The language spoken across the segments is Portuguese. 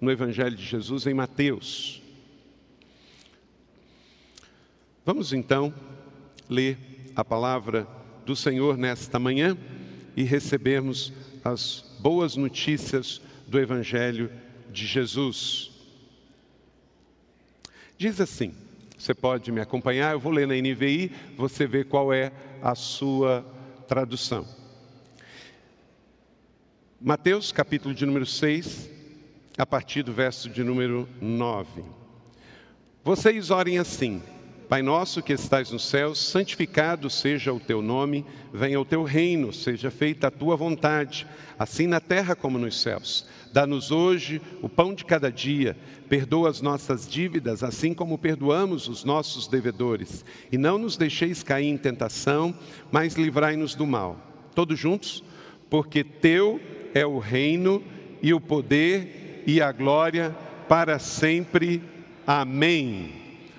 no Evangelho de Jesus em Mateus. Vamos então ler a palavra do Senhor nesta manhã e recebermos as boas notícias do Evangelho de Jesus. Diz assim: você pode me acompanhar, eu vou ler na NVI, você vê qual é a sua tradução. Mateus, capítulo de número 6, a partir do verso de número 9. Vocês orem assim: Pai nosso que estais nos céus, santificado seja o teu nome, venha o teu reino, seja feita a tua vontade, assim na terra como nos céus. Dá-nos hoje o pão de cada dia, perdoa as nossas dívidas, assim como perdoamos os nossos devedores, e não nos deixeis cair em tentação, mas livrai-nos do mal. Todos juntos? Porque teu é o reino e o poder e a glória para sempre. Amém.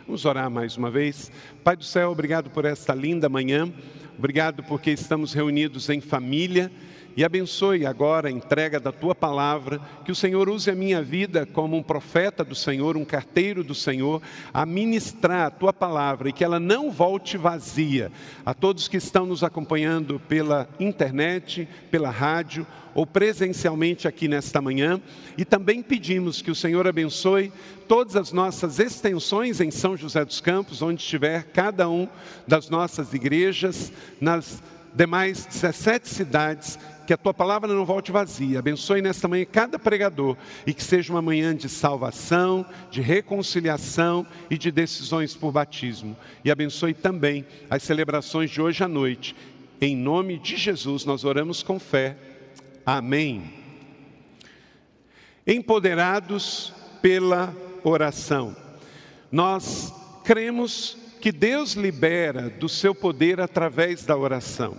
Vamos orar mais uma vez. Pai do céu, obrigado por esta linda manhã. Obrigado porque estamos reunidos em família e abençoe agora a entrega da tua palavra, que o Senhor use a minha vida como um profeta do Senhor, um carteiro do Senhor, a ministrar a tua palavra e que ela não volte vazia. A todos que estão nos acompanhando pela internet, pela rádio ou presencialmente aqui nesta manhã, e também pedimos que o Senhor abençoe todas as nossas extensões em São José dos Campos, onde estiver cada um das nossas igrejas, nas demais 17 cidades que a tua palavra não volte vazia. Abençoe nesta manhã cada pregador e que seja uma manhã de salvação, de reconciliação e de decisões por batismo. E abençoe também as celebrações de hoje à noite. Em nome de Jesus nós oramos com fé. Amém. Empoderados pela oração. Nós cremos que Deus libera do seu poder através da oração.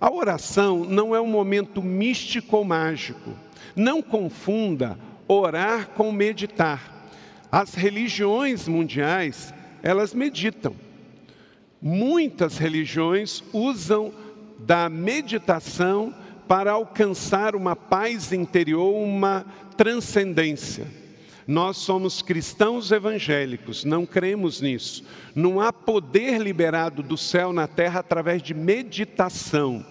A oração não é um momento místico ou mágico. Não confunda orar com meditar. As religiões mundiais, elas meditam. Muitas religiões usam da meditação para alcançar uma paz interior, uma transcendência. Nós somos cristãos evangélicos, não cremos nisso. Não há poder liberado do céu na terra através de meditação.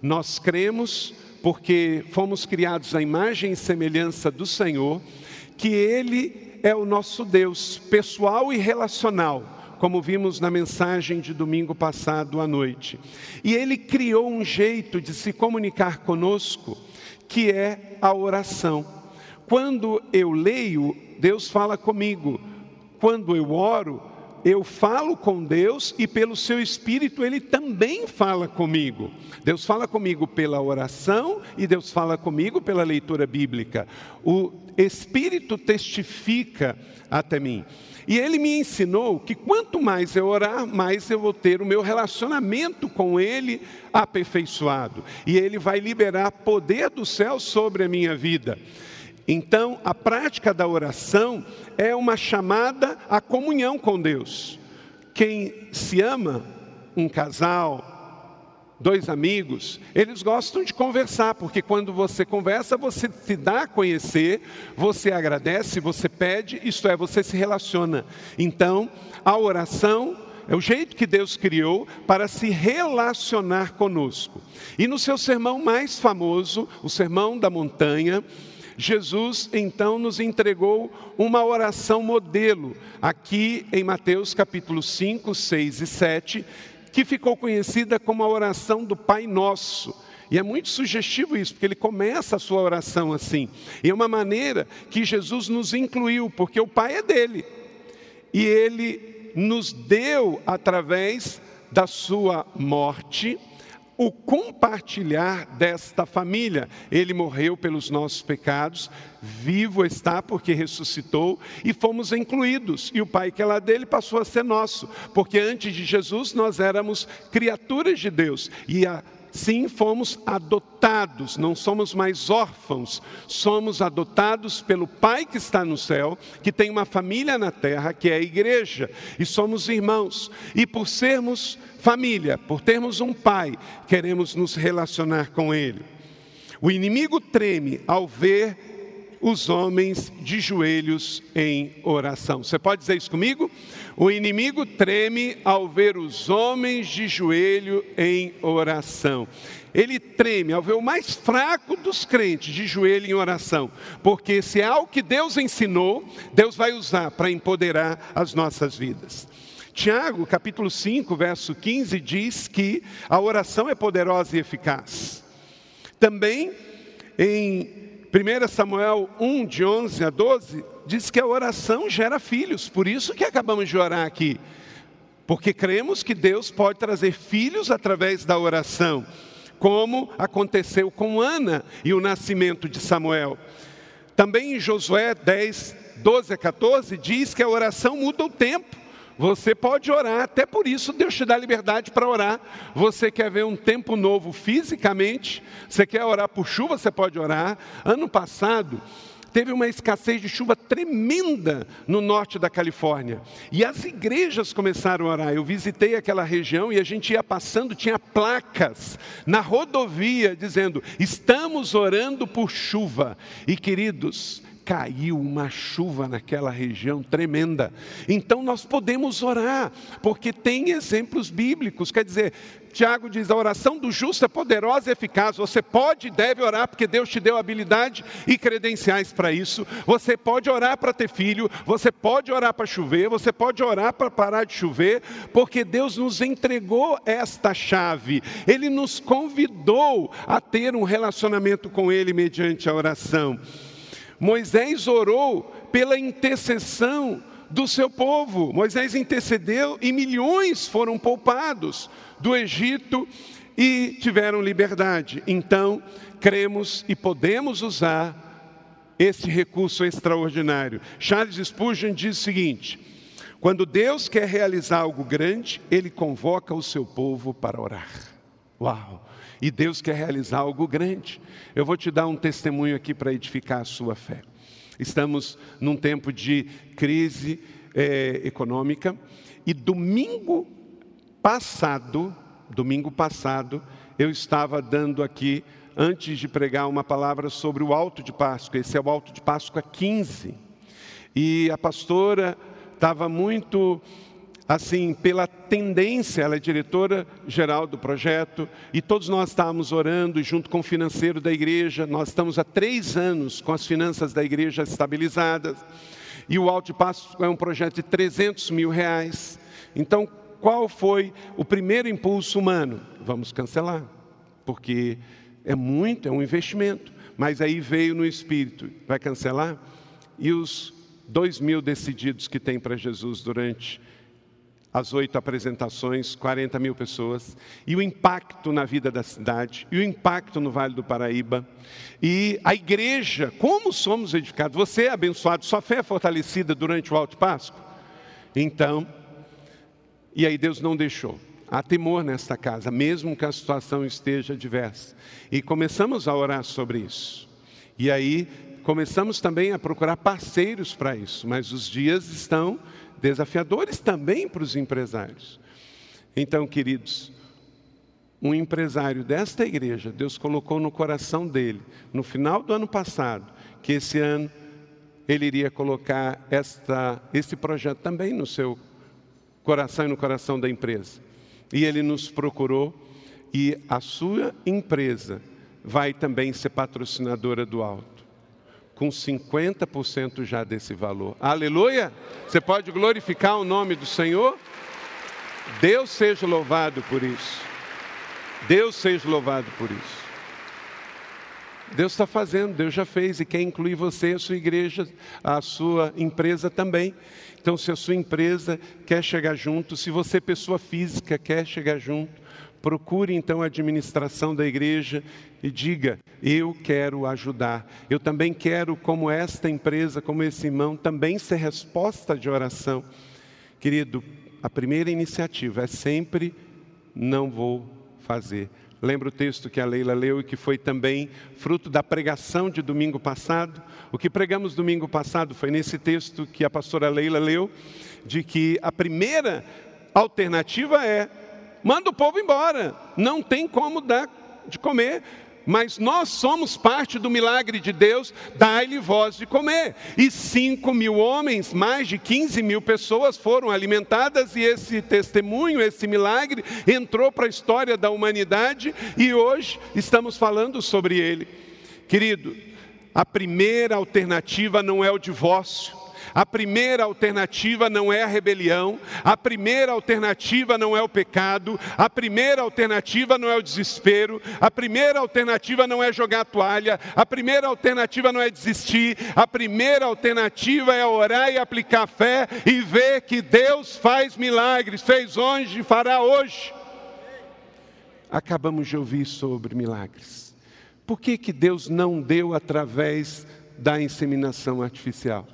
Nós cremos, porque fomos criados à imagem e semelhança do Senhor, que Ele é o nosso Deus, pessoal e relacional, como vimos na mensagem de domingo passado à noite. E Ele criou um jeito de se comunicar conosco, que é a oração. Quando eu leio, Deus fala comigo. Quando eu oro, eu falo com Deus e pelo seu Espírito Ele também fala comigo. Deus fala comigo pela oração e Deus fala comigo pela leitura bíblica. O Espírito testifica até mim. E ele me ensinou que quanto mais eu orar, mais eu vou ter o meu relacionamento com ele aperfeiçoado. E ele vai liberar poder do céu sobre a minha vida. Então, a prática da oração é uma chamada à comunhão com Deus. Quem se ama, um casal, dois amigos, eles gostam de conversar, porque quando você conversa, você se dá a conhecer, você agradece, você pede, isto é, você se relaciona. Então, a oração é o jeito que Deus criou para se relacionar conosco. E no seu sermão mais famoso, o Sermão da Montanha, Jesus então nos entregou uma oração modelo, aqui em Mateus capítulo 5, 6 e 7, que ficou conhecida como a oração do Pai Nosso. E é muito sugestivo isso, porque ele começa a sua oração assim. E é uma maneira que Jesus nos incluiu, porque o Pai é dele. E ele nos deu, através da sua morte, o compartilhar desta família. Ele morreu pelos nossos pecados, vivo está porque ressuscitou e fomos incluídos. E o Pai que é lá dele passou a ser nosso, porque antes de Jesus nós éramos criaturas de Deus e a Sim, fomos adotados, não somos mais órfãos, somos adotados pelo Pai que está no céu, que tem uma família na terra, que é a igreja, e somos irmãos. E por sermos família, por termos um Pai, queremos nos relacionar com Ele. O inimigo treme ao ver os homens de joelhos em oração. Você pode dizer isso comigo? O inimigo treme ao ver os homens de joelho em oração. Ele treme ao ver o mais fraco dos crentes de joelho em oração, porque se é algo que Deus ensinou, Deus vai usar para empoderar as nossas vidas. Tiago, capítulo 5, verso 15, diz que a oração é poderosa e eficaz. Também em 1 Samuel 1, de 11 a 12, diz que a oração gera filhos, por isso que acabamos de orar aqui. Porque cremos que Deus pode trazer filhos através da oração, como aconteceu com Ana e o nascimento de Samuel. Também em Josué 10, 12 a 14, diz que a oração muda o tempo. Você pode orar, até por isso Deus te dá liberdade para orar. Você quer ver um tempo novo fisicamente? Você quer orar por chuva? Você pode orar. Ano passado, teve uma escassez de chuva tremenda no norte da Califórnia. E as igrejas começaram a orar. Eu visitei aquela região e a gente ia passando, tinha placas na rodovia dizendo: Estamos orando por chuva. E queridos, caiu uma chuva naquela região tremenda. Então nós podemos orar, porque tem exemplos bíblicos. Quer dizer, Tiago diz: a oração do justo é poderosa e eficaz. Você pode e deve orar, porque Deus te deu habilidade e credenciais para isso. Você pode orar para ter filho, você pode orar para chover, você pode orar para parar de chover, porque Deus nos entregou esta chave. Ele nos convidou a ter um relacionamento com Ele mediante a oração. Moisés orou pela intercessão do seu povo. Moisés intercedeu e milhões foram poupados do Egito e tiveram liberdade. Então, cremos e podemos usar esse recurso extraordinário. Charles Spurgeon diz o seguinte: quando Deus quer realizar algo grande, ele convoca o seu povo para orar. Uau! E Deus quer realizar algo grande. Eu vou te dar um testemunho aqui para edificar a sua fé. Estamos num tempo de crise é, econômica e domingo passado, domingo passado, eu estava dando aqui, antes de pregar, uma palavra sobre o Alto de Páscoa. Esse é o Alto de Páscoa 15. E a pastora estava muito assim, pela tendência, ela é diretora geral do projeto, e todos nós estávamos orando junto com o financeiro da igreja. Nós estamos há três anos com as finanças da igreja estabilizadas, e o Alto Passo é um projeto de 300 mil reais. Então, qual foi o primeiro impulso humano? Vamos cancelar, porque é muito, é um investimento. Mas aí veio no espírito, vai cancelar? E os dois mil decididos que tem para Jesus durante as oito apresentações, 40 mil pessoas, e o impacto na vida da cidade, e o impacto no Vale do Paraíba, e a igreja, como somos edificados. Você é abençoado, sua fé é fortalecida durante o Alto Páscoa? Então, e aí Deus não deixou. Há temor nesta casa, mesmo que a situação esteja adversa. E começamos a orar sobre isso. E aí começamos também a procurar parceiros para isso, mas os dias estão desafiadores também para os empresários. Então, queridos, um empresário desta igreja, Deus colocou no coração dele, no final do ano passado, que esse ano ele iria colocar esta, esse projeto também no seu coração e no coração da empresa. E ele nos procurou e a sua empresa vai também ser patrocinadora do alto com 50% já desse valor. Aleluia! Você pode glorificar o nome do Senhor? Deus seja louvado por isso. Deus seja louvado por isso. Deus está fazendo, Deus já fez e quer incluir você, a sua igreja, a sua empresa também. Então, se a sua empresa quer chegar junto, se você, pessoa física, quer chegar junto, Procure então a administração da igreja e diga: Eu quero ajudar. Eu também quero, como esta empresa, como esse irmão, também ser resposta de oração. Querido, a primeira iniciativa é sempre: Não vou fazer. Lembra o texto que a Leila leu e que foi também fruto da pregação de domingo passado? O que pregamos domingo passado foi nesse texto que a pastora Leila leu, de que a primeira alternativa é: manda o povo embora, não tem como dar de comer mas nós somos parte do milagre de Deus, dai-lhe voz de comer. E 5 mil homens, mais de 15 mil pessoas foram alimentadas, e esse testemunho, esse milagre, entrou para a história da humanidade e hoje estamos falando sobre ele. Querido, a primeira alternativa não é o divórcio. A primeira alternativa não é a rebelião, a primeira alternativa não é o pecado, a primeira alternativa não é o desespero, a primeira alternativa não é jogar a toalha, a primeira alternativa não é desistir, a primeira alternativa é orar e aplicar fé e ver que Deus faz milagres, fez hoje e fará hoje. Acabamos de ouvir sobre milagres. Por que, que Deus não deu através da inseminação artificial?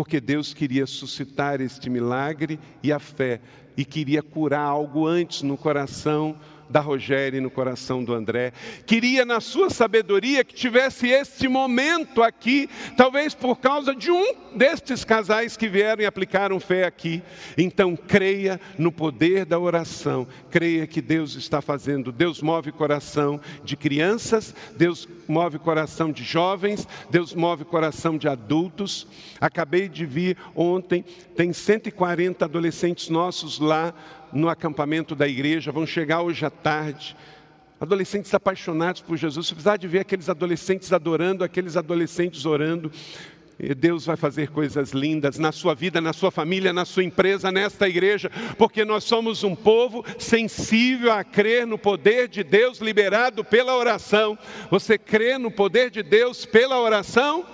Porque Deus queria suscitar este milagre e a fé, e queria curar algo antes no coração da Rogéria e no coração do André. Queria, na sua sabedoria, que tivesse este momento aqui, talvez por causa de um destes casais que vieram e aplicaram fé aqui. Então, creia no poder da oração, creia que Deus está fazendo. Deus move coração de crianças, Deus move coração de jovens, Deus move coração de adultos. Acabei de vir ontem, tem 140 adolescentes nossos lá no acampamento da igreja, vão chegar hoje à tarde. Adolescentes apaixonados por Jesus. Você precisa de ver aqueles adolescentes adorando, aqueles adolescentes orando. Deus vai fazer coisas lindas na sua vida, na sua família, na sua empresa, nesta igreja, porque nós somos um povo sensível a crer no poder de Deus liberado pela oração. Você crê no poder de Deus pela oração?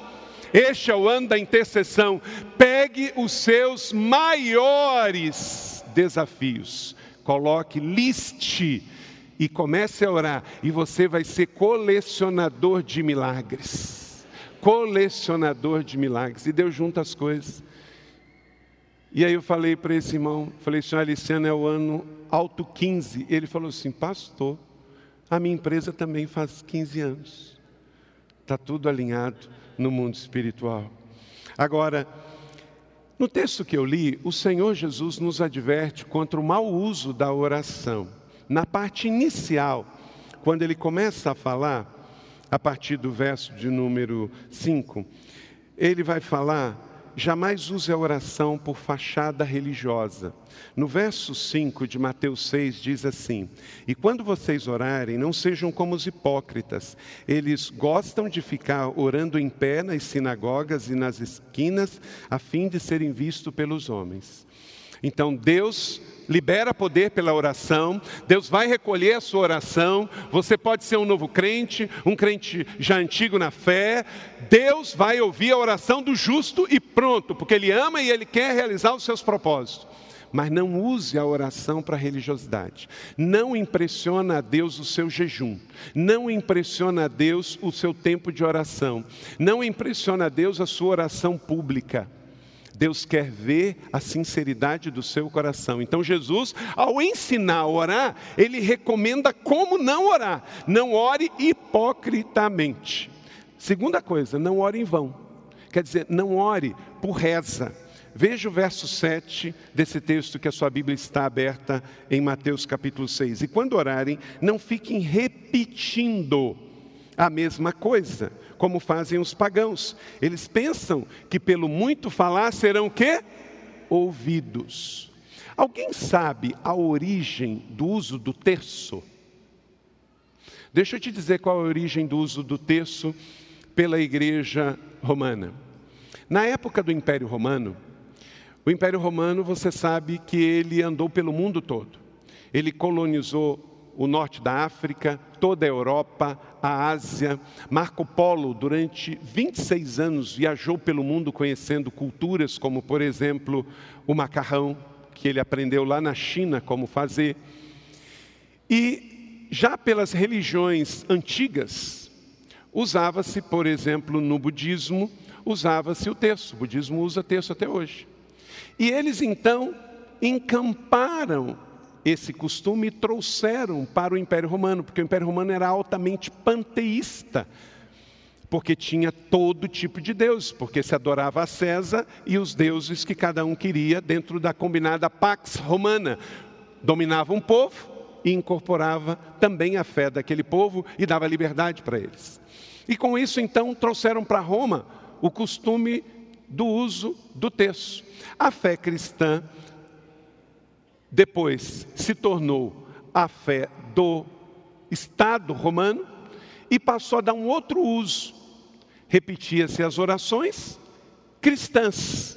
Este é o ano da intercessão. Pegue os seus maiores desafios. Coloque, liste e comece a orar, e você vai ser colecionador de milagres. Colecionador de milagres. E Deus junta as coisas. E aí eu falei para esse irmão, falei, senhor Aliciano, é o ano alto 15. Ele falou assim, pastor, a minha empresa também faz 15 anos. Está tudo alinhado no mundo espiritual. Agora, no texto que eu li, o Senhor Jesus nos adverte contra o mau uso da oração. Na parte inicial, quando ele começa a falar, a partir do verso de número 5, ele vai falar jamais use a oração por fachada religiosa. No verso 5 de Mateus 6 diz assim: E quando vocês orarem, não sejam como os hipócritas. Eles gostam de ficar orando em pé nas sinagogas e nas esquinas, a fim de serem vistos pelos homens. Então Deus libera poder pela oração, Deus vai recolher a sua oração. Você pode ser um novo crente, um crente já antigo na fé. Deus vai ouvir a oração do justo e pronto, porque Ele ama e Ele quer realizar os seus propósitos. Mas não use a oração para religiosidade. Não impressiona a Deus o seu jejum. Não impressiona a Deus o seu tempo de oração. Não impressiona a Deus a sua oração pública. Deus quer ver a sinceridade do seu coração. Então, Jesus, ao ensinar a orar, ele recomenda como não orar. Não ore hipocritamente. Segunda coisa, não ore em vão. Quer dizer, não ore por reza. Veja o verso 7 desse texto que a sua Bíblia está aberta em Mateus capítulo 6. E quando orarem, não fiquem repetindo a mesma coisa, como fazem os pagãos. Eles pensam que pelo muito falar serão que ouvidos. Alguém sabe a origem do uso do terço? Deixa eu te dizer qual a origem do uso do terço pela igreja romana. Na época do Império Romano, o Império Romano, você sabe que ele andou pelo mundo todo. Ele colonizou o norte da África, toda a Europa, a Ásia. Marco Polo, durante 26 anos, viajou pelo mundo conhecendo culturas como, por exemplo, o macarrão, que ele aprendeu lá na China como fazer. E já pelas religiões antigas, usava-se, por exemplo, no budismo, usava-se o texto. O budismo usa texto até hoje. E eles então encamparam esse costume e trouxeram para o Império Romano, porque o Império Romano era altamente panteísta, porque tinha todo tipo de deus, porque se adorava a César e os deuses que cada um queria dentro da combinada Pax Romana. Dominava um povo e incorporava também a fé daquele povo e dava liberdade para eles. E com isso, então, trouxeram para Roma o costume do uso do texto. A fé cristã depois se tornou a fé do Estado romano e passou a dar um outro uso. Repetia-se as orações cristãs,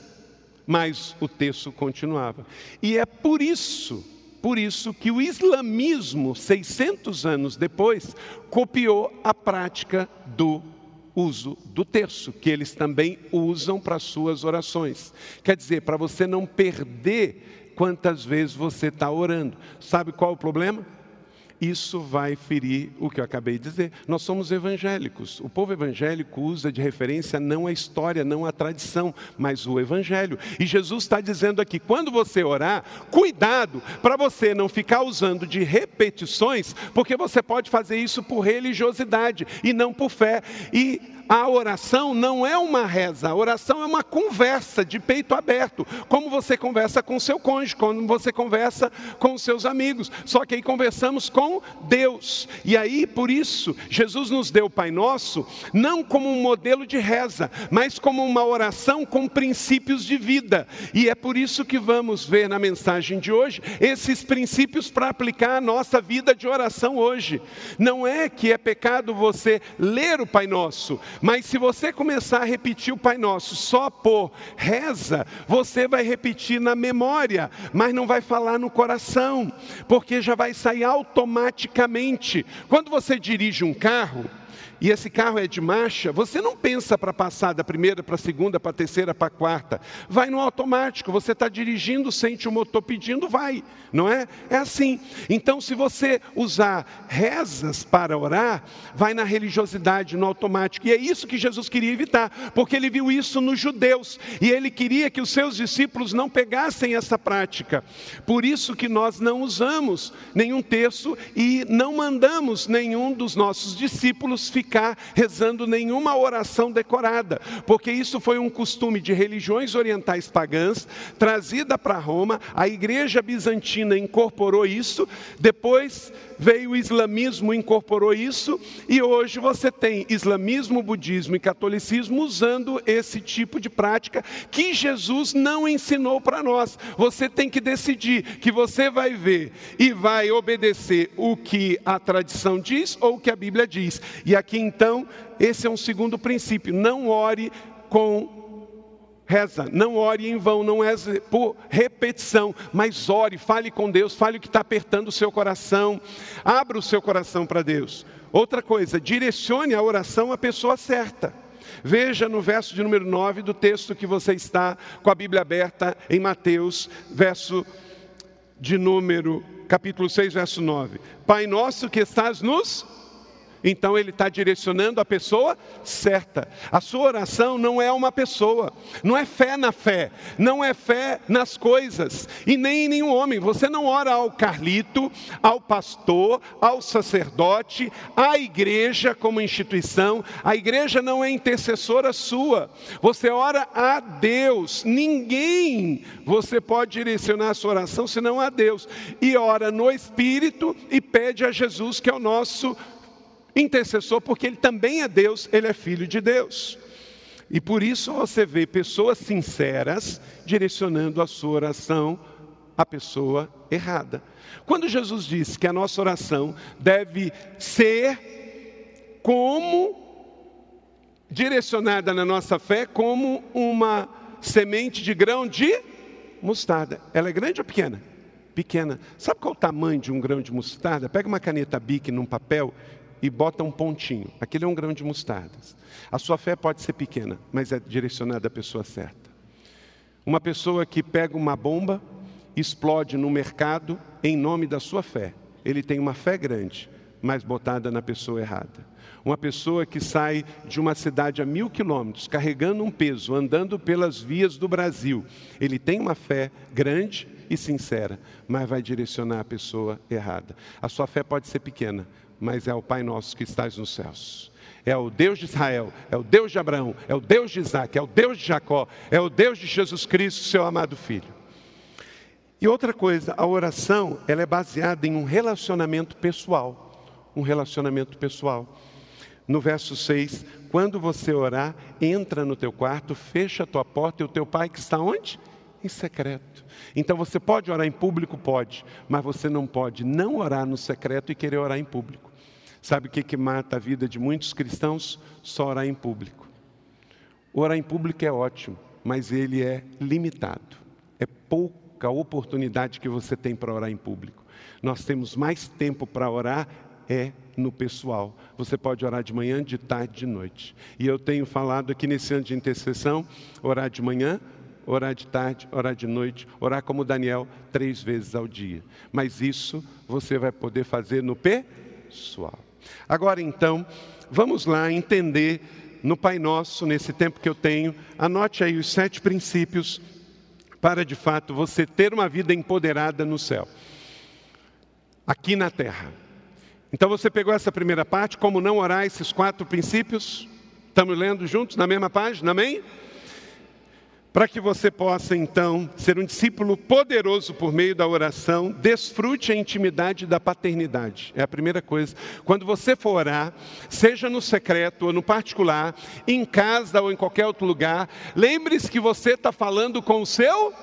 mas o texto continuava. E é por isso, por isso que o islamismo, 600 anos depois, copiou a prática do uso do terço, que eles também usam para suas orações. Quer dizer, para você não perder quantas vezes você está orando. Sabe qual o problema? Isso vai ferir o que eu acabei de dizer. Nós somos evangélicos. O povo evangélico usa de referência não a história, não a tradição, mas o evangelho. E Jesus está dizendo aqui: quando você orar, cuidado para você não ficar usando de repetições, porque você pode fazer isso por religiosidade e não por fé. E a oração não é uma reza, a oração é uma conversa de peito aberto, como você conversa com seu cônjuge, como você conversa com seus amigos. Só que aí conversamos com Deus. E aí, por isso, Jesus nos deu o Pai Nosso não como um modelo de reza, mas como uma oração com princípios de vida. E é por isso que vamos ver na mensagem de hoje esses princípios para aplicar a nossa vida de oração hoje. Não é que é pecado você ler o Pai Nosso, mas se você começar a repetir o Pai Nosso só por reza, você vai repetir na memória, mas não vai falar no coração, porque já vai sair automaticamente. Quando você dirige um carro, e esse carro é de marcha, você não pensa para passar da primeira para a segunda, para a terceira, para a quarta. Vai no automático, você está dirigindo, sente o motor pedindo, vai, não é? É assim. Então, se você usar rezas para orar, vai na religiosidade, no automático. E é isso que Jesus queria evitar, porque ele viu isso nos judeus. E ele queria que os seus discípulos não pegassem essa prática. Por isso que nós não usamos nenhum texto e não mandamos nenhum dos nossos discípulos ficar ficar rezando nenhuma oração decorada, porque isso foi um costume de religiões orientais pagãs, trazida para Roma, a igreja bizantina incorporou isso, depois veio o islamismo, incorporou isso, e hoje você tem islamismo, budismo e catolicismo usando esse tipo de prática que Jesus não ensinou para nós. Você tem que decidir que você vai ver e vai obedecer o que a tradição diz ou o que a Bíblia diz. E aqui então, esse é um segundo princípio: não ore com reza, não ore em vão, não é por repetição, mas ore, fale com Deus, fale o que está apertando o seu coração, abra o seu coração para Deus. Outra coisa, direcione a oração à pessoa certa. Veja no verso de número 9 do texto que você está com a Bíblia aberta em Mateus, verso de número, capítulo 6, verso 9. Pai nosso que estás nos então ele está direcionando a pessoa certa. A sua oração não é uma pessoa, não é fé na fé, não é fé nas coisas e nem em nenhum homem. Você não ora ao Carlito, ao pastor, ao sacerdote, à igreja como instituição. A igreja não é intercessora sua. Você ora a Deus. Ninguém você pode direcionar a sua oração senão a Deus. E ora no Espírito e pede a Jesus que é o nosso intercessor, porque ele também é Deus, ele é filho de Deus. E por isso você vê pessoas sinceras direcionando a sua oração à pessoa errada. Quando Jesus disse que a nossa oração deve ser como direcionada na nossa fé como uma semente de grão de mostarda. Ela é grande ou pequena? Pequena. Sabe qual é o tamanho de um grão de mostarda? Pega uma caneta Bic num papel e bota um pontinho. Aquele é um grão de mostardas. A sua fé pode ser pequena, mas é direcionada à pessoa certa. Uma pessoa que pega uma bomba, explode no mercado em nome da sua fé. ele tem uma fé grande, mas botada na pessoa errada. Uma pessoa que sai de uma cidade a mil quilômetros, carregando um peso, andando pelas vias do Brasil, ele tem uma fé grande e sincera, mas vai direcionar a pessoa errada. A sua fé pode ser pequena, mas é o Pai Nosso que estás nos céus. É o Deus de Israel, é o Deus de Abraão, é o Deus de Isaac, é o Deus de Jacó, é o Deus de Jesus Cristo, seu amado Filho. E outra coisa, a oração, ela é baseada em um relacionamento pessoal. Um relacionamento pessoal. No verso 6, quando você orar, entra no teu quarto, fecha a tua porta e o teu pai que está onde? Em secreto. Então você pode orar em público? Pode, mas você não pode não orar no secreto e querer orar em público. Sabe o que, que mata a vida de muitos cristãos? Só orar em público. Orar em público é ótimo, mas ele é limitado. É pouco a oportunidade que você tem para orar em público. Nós temos mais tempo para orar é no pessoal. Você pode orar de manhã, de tarde, de noite. E eu tenho falado aqui nesse ano de intercessão, orar de manhã, orar de tarde, orar de noite, orar como Daniel três vezes ao dia. Mas isso você vai poder fazer no pessoal. Agora então, vamos lá entender no Pai Nosso, nesse tempo que eu tenho, anote aí os sete princípios para de fato você ter uma vida empoderada no céu, aqui na terra. Então você pegou essa primeira parte, como não orar esses quatro princípios? Estamos lendo juntos na mesma página, amém? Para que você possa então ser um discípulo poderoso por meio da oração, desfrute a intimidade da paternidade. É a primeira coisa. Quando você for orar, seja no secreto ou no particular, em casa ou em qualquer outro lugar, lembre-se que você está falando com o seu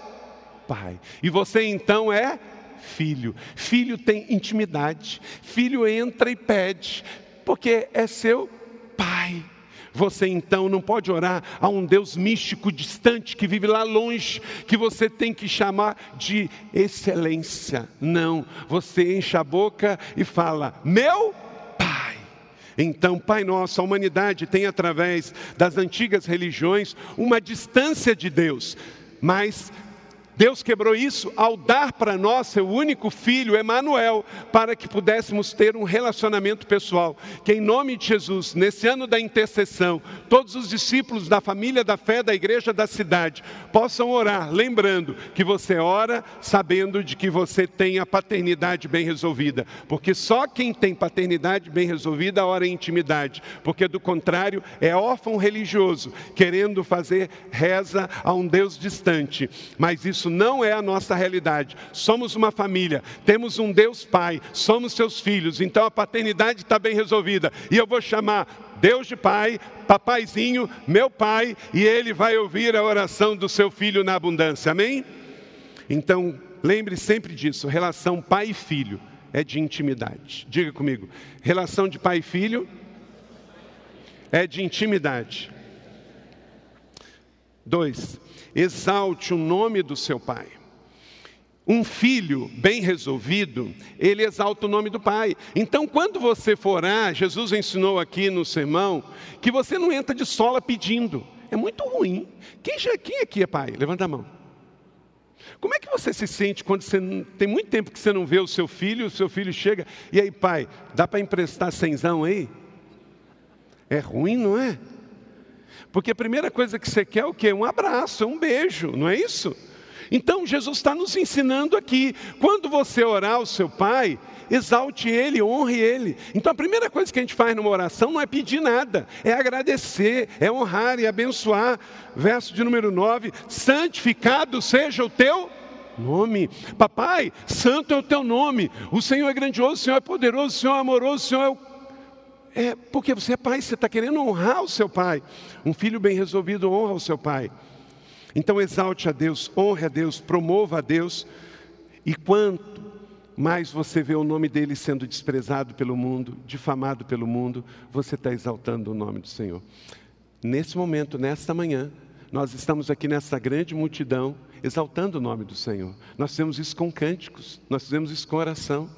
pai. E você então é filho. Filho tem intimidade. Filho entra e pede, porque é seu pai. Você então não pode orar a um Deus místico distante que vive lá longe, que você tem que chamar de excelência. Não, você enche a boca e fala: Meu Pai. Então, Pai Nosso, a humanidade tem através das antigas religiões uma distância de Deus, mas Deus quebrou isso ao dar para nós seu único filho, Emanuel, para que pudéssemos ter um relacionamento pessoal. Que em nome de Jesus, nesse ano da intercessão, todos os discípulos da família da fé da igreja da cidade possam orar, lembrando que você ora sabendo de que você tem a paternidade bem resolvida, porque só quem tem paternidade bem resolvida ora em intimidade, porque do contrário é órfão religioso, querendo fazer reza a um Deus distante. Mas isso isso não é a nossa realidade. Somos uma família, temos um Deus Pai, somos seus filhos, então a paternidade está bem resolvida. E eu vou chamar Deus de Pai, Papaizinho, meu Pai, e Ele vai ouvir a oração do seu filho na abundância. Amém? Então, lembre sempre disso: relação pai e filho é de intimidade. Diga comigo: relação de pai e filho é de intimidade. Dois, exalte o nome do seu pai. Um filho bem resolvido, ele exalta o nome do pai. Então, quando você for orar, Jesus ensinou aqui no sermão que você não entra de sola pedindo. É muito ruim. Quem, já, quem aqui é pai? Levanta a mão. Como é que você se sente quando você tem muito tempo que você não vê o seu filho, o seu filho chega, e aí, pai, dá para emprestar cenzão aí? É ruim, não é? Porque a primeira coisa que você quer é o quê? Um abraço, é um beijo, não é isso? Então Jesus está nos ensinando aqui: quando você orar ao seu pai, exalte ele, honre ele. Então a primeira coisa que a gente faz numa oração não é pedir nada, é agradecer, é honrar e abençoar. Verso de número 9: santificado seja o teu nome. Papai, santo é o teu nome. O Senhor é grandioso, o Senhor é poderoso, o Senhor é amoroso, o Senhor é o é porque você é pai, você está querendo honrar o seu pai. Um filho bem resolvido honra o seu pai. Então exalte a Deus, honre a Deus, promova a Deus. E quanto mais você vê o nome dele sendo desprezado pelo mundo, difamado pelo mundo, você está exaltando o nome do Senhor. Nesse momento, nesta manhã, nós estamos aqui nessa grande multidão, exaltando o nome do Senhor. Nós fizemos isso com cânticos, nós fizemos isso com oração.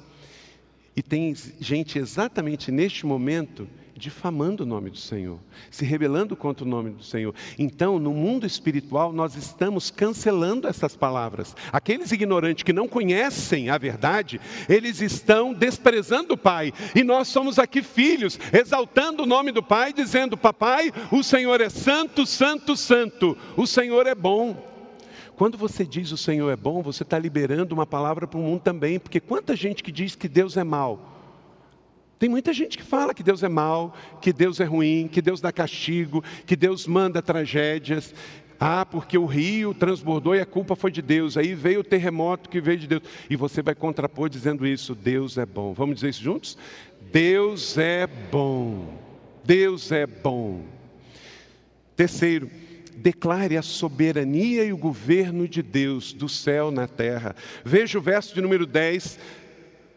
E tem gente exatamente neste momento difamando o nome do Senhor, se rebelando contra o nome do Senhor. Então, no mundo espiritual, nós estamos cancelando essas palavras. Aqueles ignorantes que não conhecem a verdade, eles estão desprezando o Pai. E nós somos aqui filhos, exaltando o nome do Pai, dizendo: Papai, o Senhor é santo, santo, santo, o Senhor é bom. Quando você diz o Senhor é bom, você está liberando uma palavra para o mundo também, porque quanta gente que diz que Deus é mal. Tem muita gente que fala que Deus é mal, que Deus é ruim, que Deus dá castigo, que Deus manda tragédias. Ah, porque o rio transbordou e a culpa foi de Deus. Aí veio o terremoto que veio de Deus. E você vai contrapor dizendo isso: Deus é bom. Vamos dizer isso juntos? Deus é bom. Deus é bom. Terceiro, declare a soberania e o governo de Deus do céu na terra. Veja o verso de número 10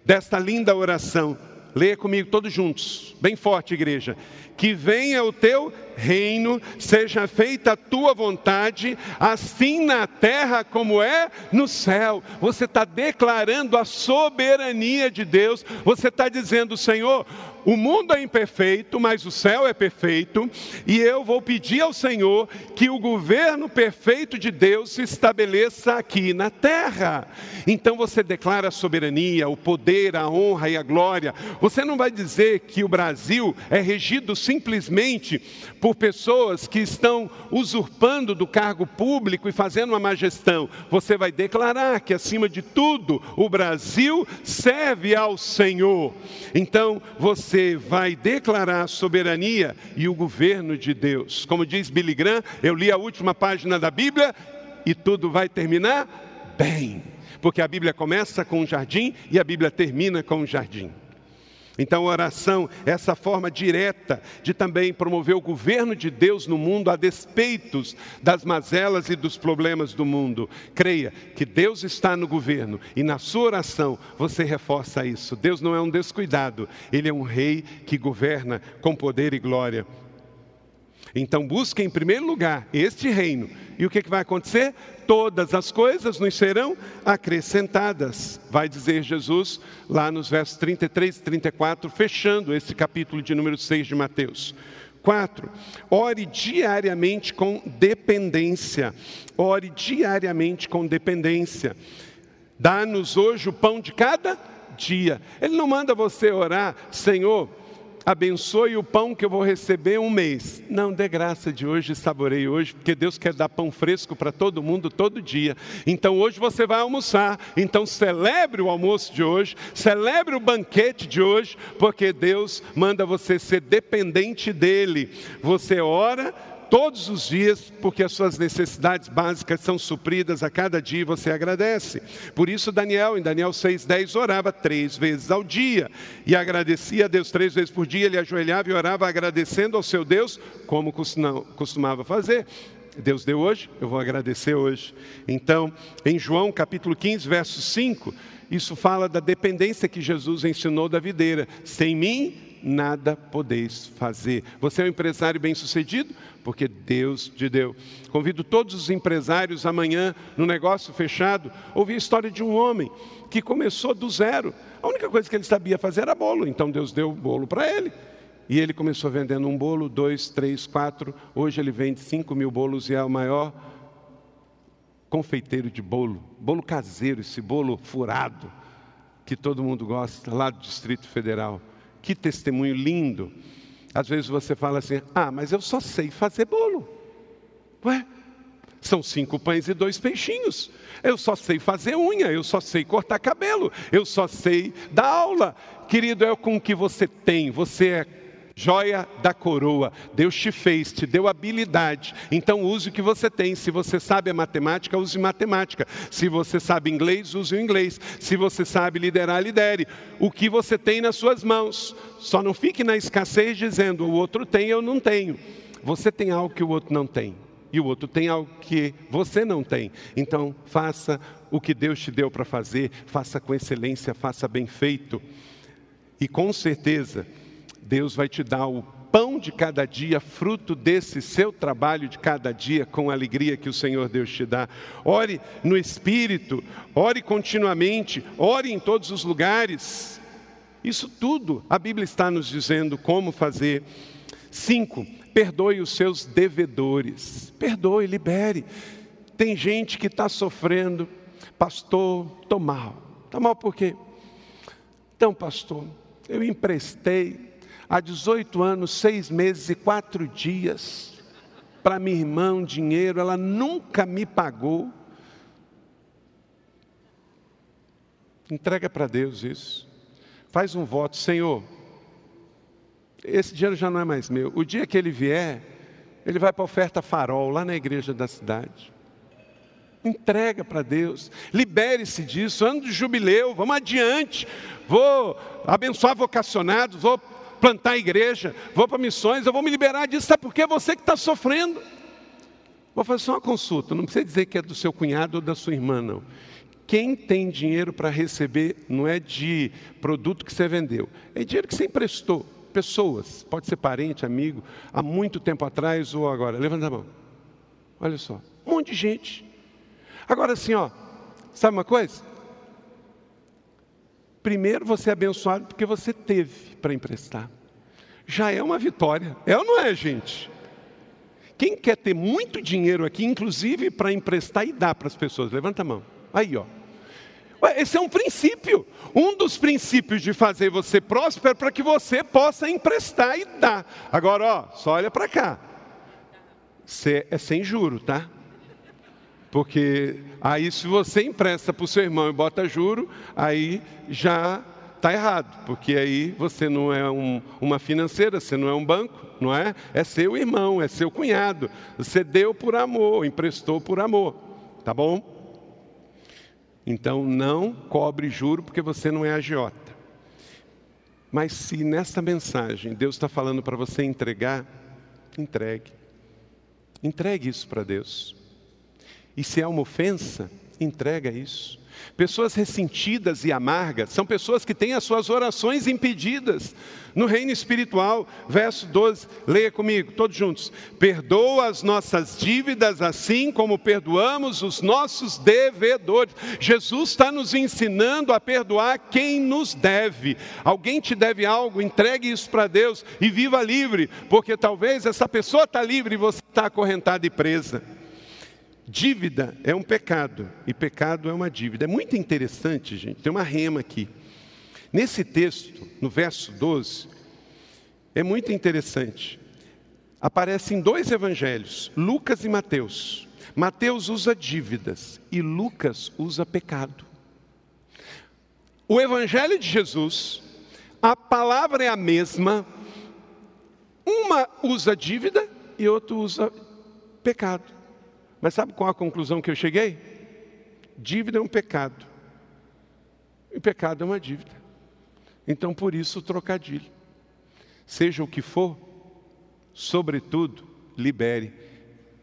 desta linda oração. Leia comigo todos juntos, bem forte, igreja. Que venha o teu reino, seja feita a tua vontade, assim na terra como é no céu. Você está declarando a soberania de Deus, você está dizendo, Senhor, o mundo é imperfeito, mas o céu é perfeito, e eu vou pedir ao Senhor que o governo perfeito de Deus se estabeleça aqui na terra. Então você declara a soberania, o poder, a honra e a glória. Você não vai dizer que o Brasil é regido simplesmente por pessoas que estão usurpando do cargo público e fazendo uma má gestão. Você vai declarar que, acima de tudo, o Brasil serve ao Senhor. Então você você vai declarar a soberania e o governo de Deus. Como diz Billy Graham, eu li a última página da Bíblia e tudo vai terminar bem. Porque a Bíblia começa com um jardim e a Bíblia termina com um jardim. Então, a oração é essa forma direta de também promover o governo de Deus no mundo a despeitos das mazelas e dos problemas do mundo. Creia que Deus está no governo e na sua oração você reforça isso. Deus não é um descuidado, ele é um rei que governa com poder e glória. Então busque em primeiro lugar este reino. E o que, que vai acontecer? Todas as coisas nos serão acrescentadas, vai dizer Jesus lá nos versos 33 e 34, fechando esse capítulo de número 6 de Mateus. 4. Ore diariamente com dependência. Ore diariamente com dependência. Dá-nos hoje o pão de cada dia. Ele não manda você orar, Senhor, abençoe o pão que eu vou receber um mês. Não, dê graça de hoje, saboreie hoje, porque Deus quer dar pão fresco para todo mundo todo dia. Então hoje você vai almoçar, então celebre o almoço de hoje, celebre o banquete de hoje, porque Deus manda você ser dependente dele. Você ora, todos os dias, porque as suas necessidades básicas são supridas a cada dia e você agradece. Por isso, Daniel, em Daniel 6,10, orava três vezes ao dia e agradecia a Deus três vezes por dia. Ele ajoelhava e orava agradecendo ao seu Deus, como costumava fazer. Deus deu hoje, eu vou agradecer hoje. Então, em João capítulo 15, verso 5, isso fala da dependência que Jesus ensinou da videira. Sem mim, nada podeis fazer. Você é um empresário bem-sucedido? Porque Deus te deu. Convido todos os empresários amanhã, no negócio fechado, ouvir a história de um homem que começou do zero. A única coisa que ele sabia fazer era bolo, então Deus deu o bolo para ele. E ele começou vendendo um bolo, dois, três, quatro. Hoje ele vende cinco mil bolos e é o maior confeiteiro de bolo. Bolo caseiro, esse bolo furado, que todo mundo gosta, lá do Distrito Federal. Que testemunho lindo. Às vezes você fala assim: ah, mas eu só sei fazer bolo. Ué, são cinco pães e dois peixinhos. Eu só sei fazer unha, eu só sei cortar cabelo, eu só sei dar aula. Querido, é com o que você tem, você é joia da coroa. Deus te fez, te deu habilidade. Então use o que você tem. Se você sabe a matemática, use matemática. Se você sabe inglês, use o inglês. Se você sabe liderar, lidere. O que você tem nas suas mãos. Só não fique na escassez dizendo o outro tem, eu não tenho. Você tem algo que o outro não tem. E o outro tem algo que você não tem. Então, faça o que Deus te deu para fazer, faça com excelência, faça bem feito. E com certeza, Deus vai te dar o pão de cada dia, fruto desse seu trabalho de cada dia, com a alegria que o Senhor Deus te dá. Ore no Espírito, ore continuamente, ore em todos os lugares. Isso tudo a Bíblia está nos dizendo como fazer. Cinco, perdoe os seus devedores. Perdoe, libere. Tem gente que está sofrendo, pastor, estou mal. Está mal por quê? Então, pastor, eu emprestei há 18 anos, seis meses e quatro dias para minha irmã um dinheiro, ela nunca me pagou. Entrega para Deus isso. Faz um voto, Senhor. Esse dinheiro já não é mais meu. O dia que ele vier, ele vai para a oferta farol, lá na igreja da cidade. Entrega para Deus, libere-se disso, ano de jubileu, vamos adiante. Vou abençoar vocacionados, vou plantar igreja, vou para missões, eu vou me liberar disso. Sabe por quê? Você que está sofrendo. Vou fazer só uma consulta, não precisa dizer que é do seu cunhado ou da sua irmã, não. Quem tem dinheiro para receber não é de produto que você vendeu, é dinheiro que você emprestou. Pessoas, pode ser parente, amigo, há muito tempo atrás ou agora. Levanta a mão. Olha só, um monte de gente. Agora assim, ó, sabe uma coisa? Primeiro você é abençoado porque você teve para emprestar. Já é uma vitória. É ou não é, gente? Quem quer ter muito dinheiro aqui, inclusive para emprestar e dar para as pessoas? Levanta a mão. Aí, ó. Esse é um princípio. Um dos princípios de fazer você próspero é para que você possa emprestar e dar. Agora, ó, só olha para cá. Cê, é sem juro, tá? Porque aí se você empresta para o seu irmão e bota juro, aí já está errado, porque aí você não é um, uma financeira, você não é um banco, não é? É seu irmão, é seu cunhado. Você deu por amor, emprestou por amor, tá bom? Então não cobre juro porque você não é agiota. Mas se nesta mensagem Deus está falando para você entregar, entregue. Entregue isso para Deus. E se é uma ofensa, entrega isso. Pessoas ressentidas e amargas são pessoas que têm as suas orações impedidas. No reino espiritual, verso 12, leia comigo, todos juntos. Perdoa as nossas dívidas assim como perdoamos os nossos devedores. Jesus está nos ensinando a perdoar quem nos deve. Alguém te deve algo, entregue isso para Deus e viva livre, porque talvez essa pessoa está livre e você está acorrentada e presa. Dívida é um pecado e pecado é uma dívida. É muito interessante, gente, tem uma rema aqui. Nesse texto, no verso 12, é muito interessante. Aparecem dois evangelhos, Lucas e Mateus. Mateus usa dívidas e Lucas usa pecado. O evangelho de Jesus, a palavra é a mesma, uma usa dívida e outro usa pecado. Mas sabe qual a conclusão que eu cheguei? Dívida é um pecado. E pecado é uma dívida. Então, por isso, trocadilho. Seja o que for, sobretudo, libere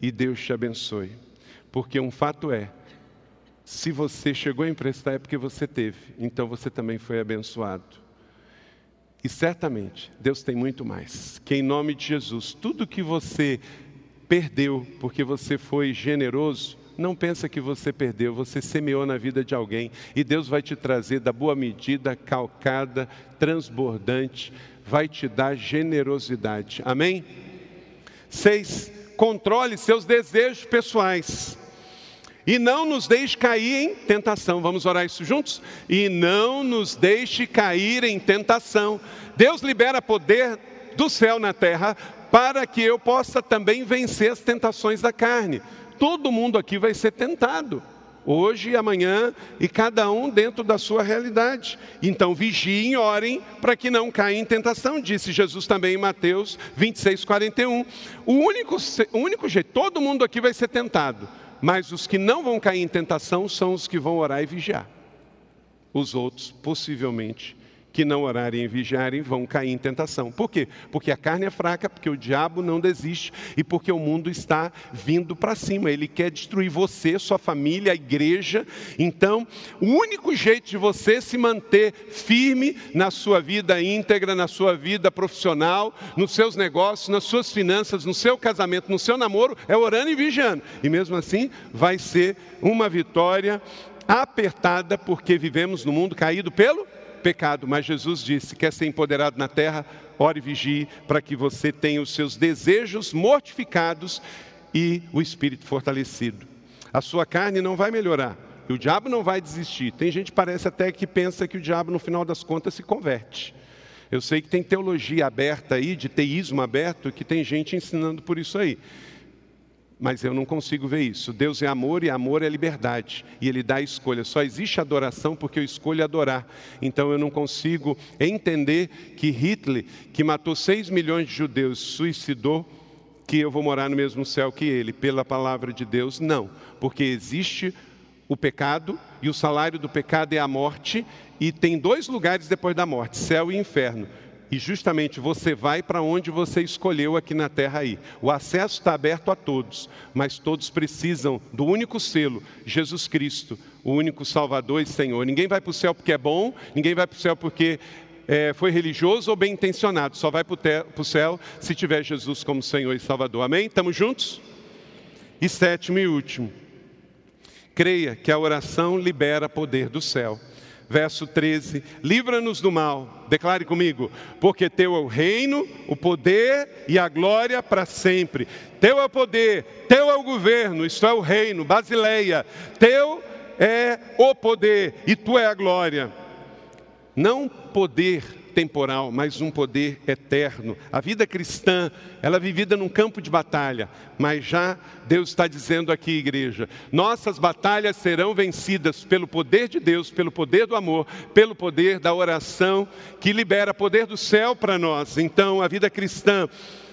e Deus te abençoe. Porque um fato é: se você chegou a emprestar é porque você teve, então você também foi abençoado. E certamente Deus tem muito mais. Que em nome de Jesus, tudo que você perdeu porque você foi generoso, não pensa que você perdeu, você semeou na vida de alguém e Deus vai te trazer da boa medida, calcada, transbordante, vai te dar generosidade. Amém? Seis, controle seus desejos pessoais. E não nos deixe cair em tentação. Vamos orar isso juntos? E não nos deixe cair em tentação. Deus libera poder do céu na terra para que eu possa também vencer as tentações da carne. Todo mundo aqui vai ser tentado, hoje e amanhã, e cada um dentro da sua realidade. Então vigiem orem para que não caia em tentação, disse Jesus também em Mateus 26, 41. O único, o único jeito, todo mundo aqui vai ser tentado, mas os que não vão cair em tentação são os que vão orar e vigiar. Os outros, possivelmente, que não orarem e vigiarem vão cair em tentação. Por quê? Porque a carne é fraca, porque o diabo não desiste e porque o mundo está vindo para cima. Ele quer destruir você, sua família, a igreja. Então, o único jeito de você se manter firme na sua vida íntegra, na sua vida profissional, nos seus negócios, nas suas finanças, no seu casamento, no seu namoro, é orando e vigiando. E mesmo assim, vai ser uma vitória apertada, porque vivemos no mundo caído pelo pecado, mas Jesus disse: quer ser empoderado na terra, ore e vigie, para que você tenha os seus desejos mortificados e o espírito fortalecido. A sua carne não vai melhorar, e o diabo não vai desistir. Tem gente parece até que pensa que o diabo, no final das contas, se converte. Eu sei que tem teologia aberta aí, de teísmo aberto, que tem gente ensinando por isso aí. Mas eu não consigo ver isso. Deus é amor e amor é liberdade. E Ele dá a escolha. Só existe adoração porque eu escolho adorar. Então eu não consigo entender que Hitler, que matou 6 milhões de judeus, suicidou, que eu vou morar no mesmo céu que ele. Pela palavra de Deus, não. Porque existe o pecado, e o salário do pecado é a morte, e tem dois lugares depois da morte: céu e inferno. E justamente você vai para onde você escolheu aqui na terra aí. O acesso está aberto a todos, mas todos precisam do único selo, Jesus Cristo, o único Salvador e Senhor. Ninguém vai para o céu porque é bom, ninguém vai para o céu porque é, foi religioso ou bem intencionado. Só vai para o céu se tiver Jesus como Senhor e Salvador. Amém? Estamos juntos? E sétimo e último. Creia que a oração libera poder do céu. Verso 13: Livra-nos do mal, declare comigo, porque teu é o reino, o poder e a glória para sempre. Teu é o poder, teu é o governo, isto é o reino, Basileia. Teu é o poder e tu é a glória. Não poder temporal, mas um poder eterno. A vida cristã, ela é vivida num campo de batalha, mas já Deus está dizendo aqui, igreja, nossas batalhas serão vencidas pelo poder de Deus, pelo poder do amor, pelo poder da oração, que libera poder do céu para nós. Então, a vida cristã,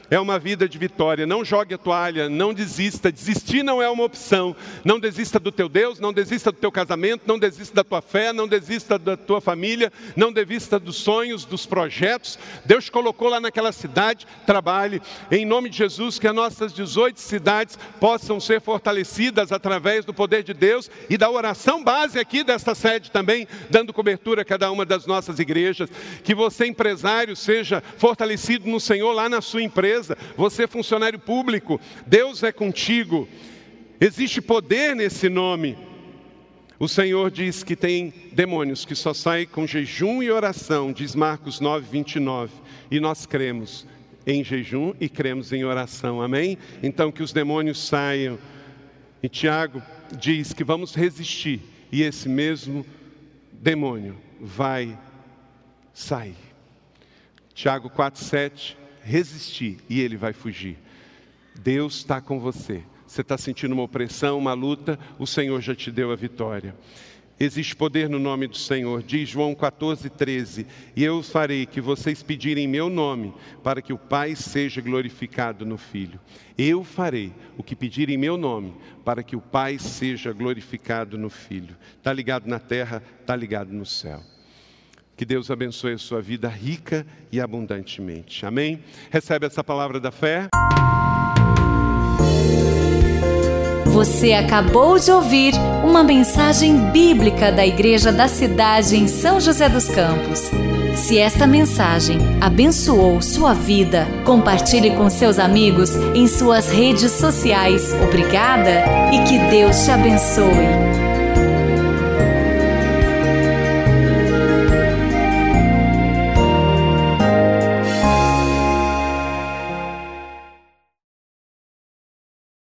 é uma vida de vitória. Não jogue a toalha, não desista. Desistir não é uma opção. Não desista do teu Deus, não desista do teu casamento, não desista da tua fé, não desista da tua família, não desista dos sonhos, dos projetos. Deus te colocou lá naquela cidade, trabalhe. Em nome de Jesus, que as nossas 18 cidades possam ser fortalecidas através do poder de Deus e da oração base aqui desta sede também, dando cobertura a cada uma das nossas igrejas. Que você, empresário, seja fortalecido no Senhor lá na sua empresa empresa, você é funcionário público, Deus é contigo. Existe poder nesse nome. O Senhor diz que tem demônios que só saem com jejum e oração, diz Marcos 9, 29. E nós cremos em jejum e cremos em oração, amém? Então que os demônios saiam. E Tiago diz que vamos resistir, e esse mesmo demônio vai sair. Tiago 4, 7 resistir e ele vai fugir. Deus está com você. Você está sentindo uma opressão, uma luta, o Senhor já te deu a vitória. Existe poder no nome do Senhor, diz João 14, 13: E eu farei que vocês pedirem meu nome, para que o Pai seja glorificado no Filho. Eu farei o que pedirem meu nome, para que o Pai seja glorificado no Filho. Está ligado na terra, está ligado no céu. Que Deus abençoe a sua vida rica e abundantemente. Amém? Recebe essa palavra da fé. Você acabou de ouvir uma mensagem bíblica da Igreja da Cidade em São José dos Campos. Se esta mensagem abençoou sua vida, compartilhe com seus amigos em suas redes sociais. Obrigada e que Deus te abençoe.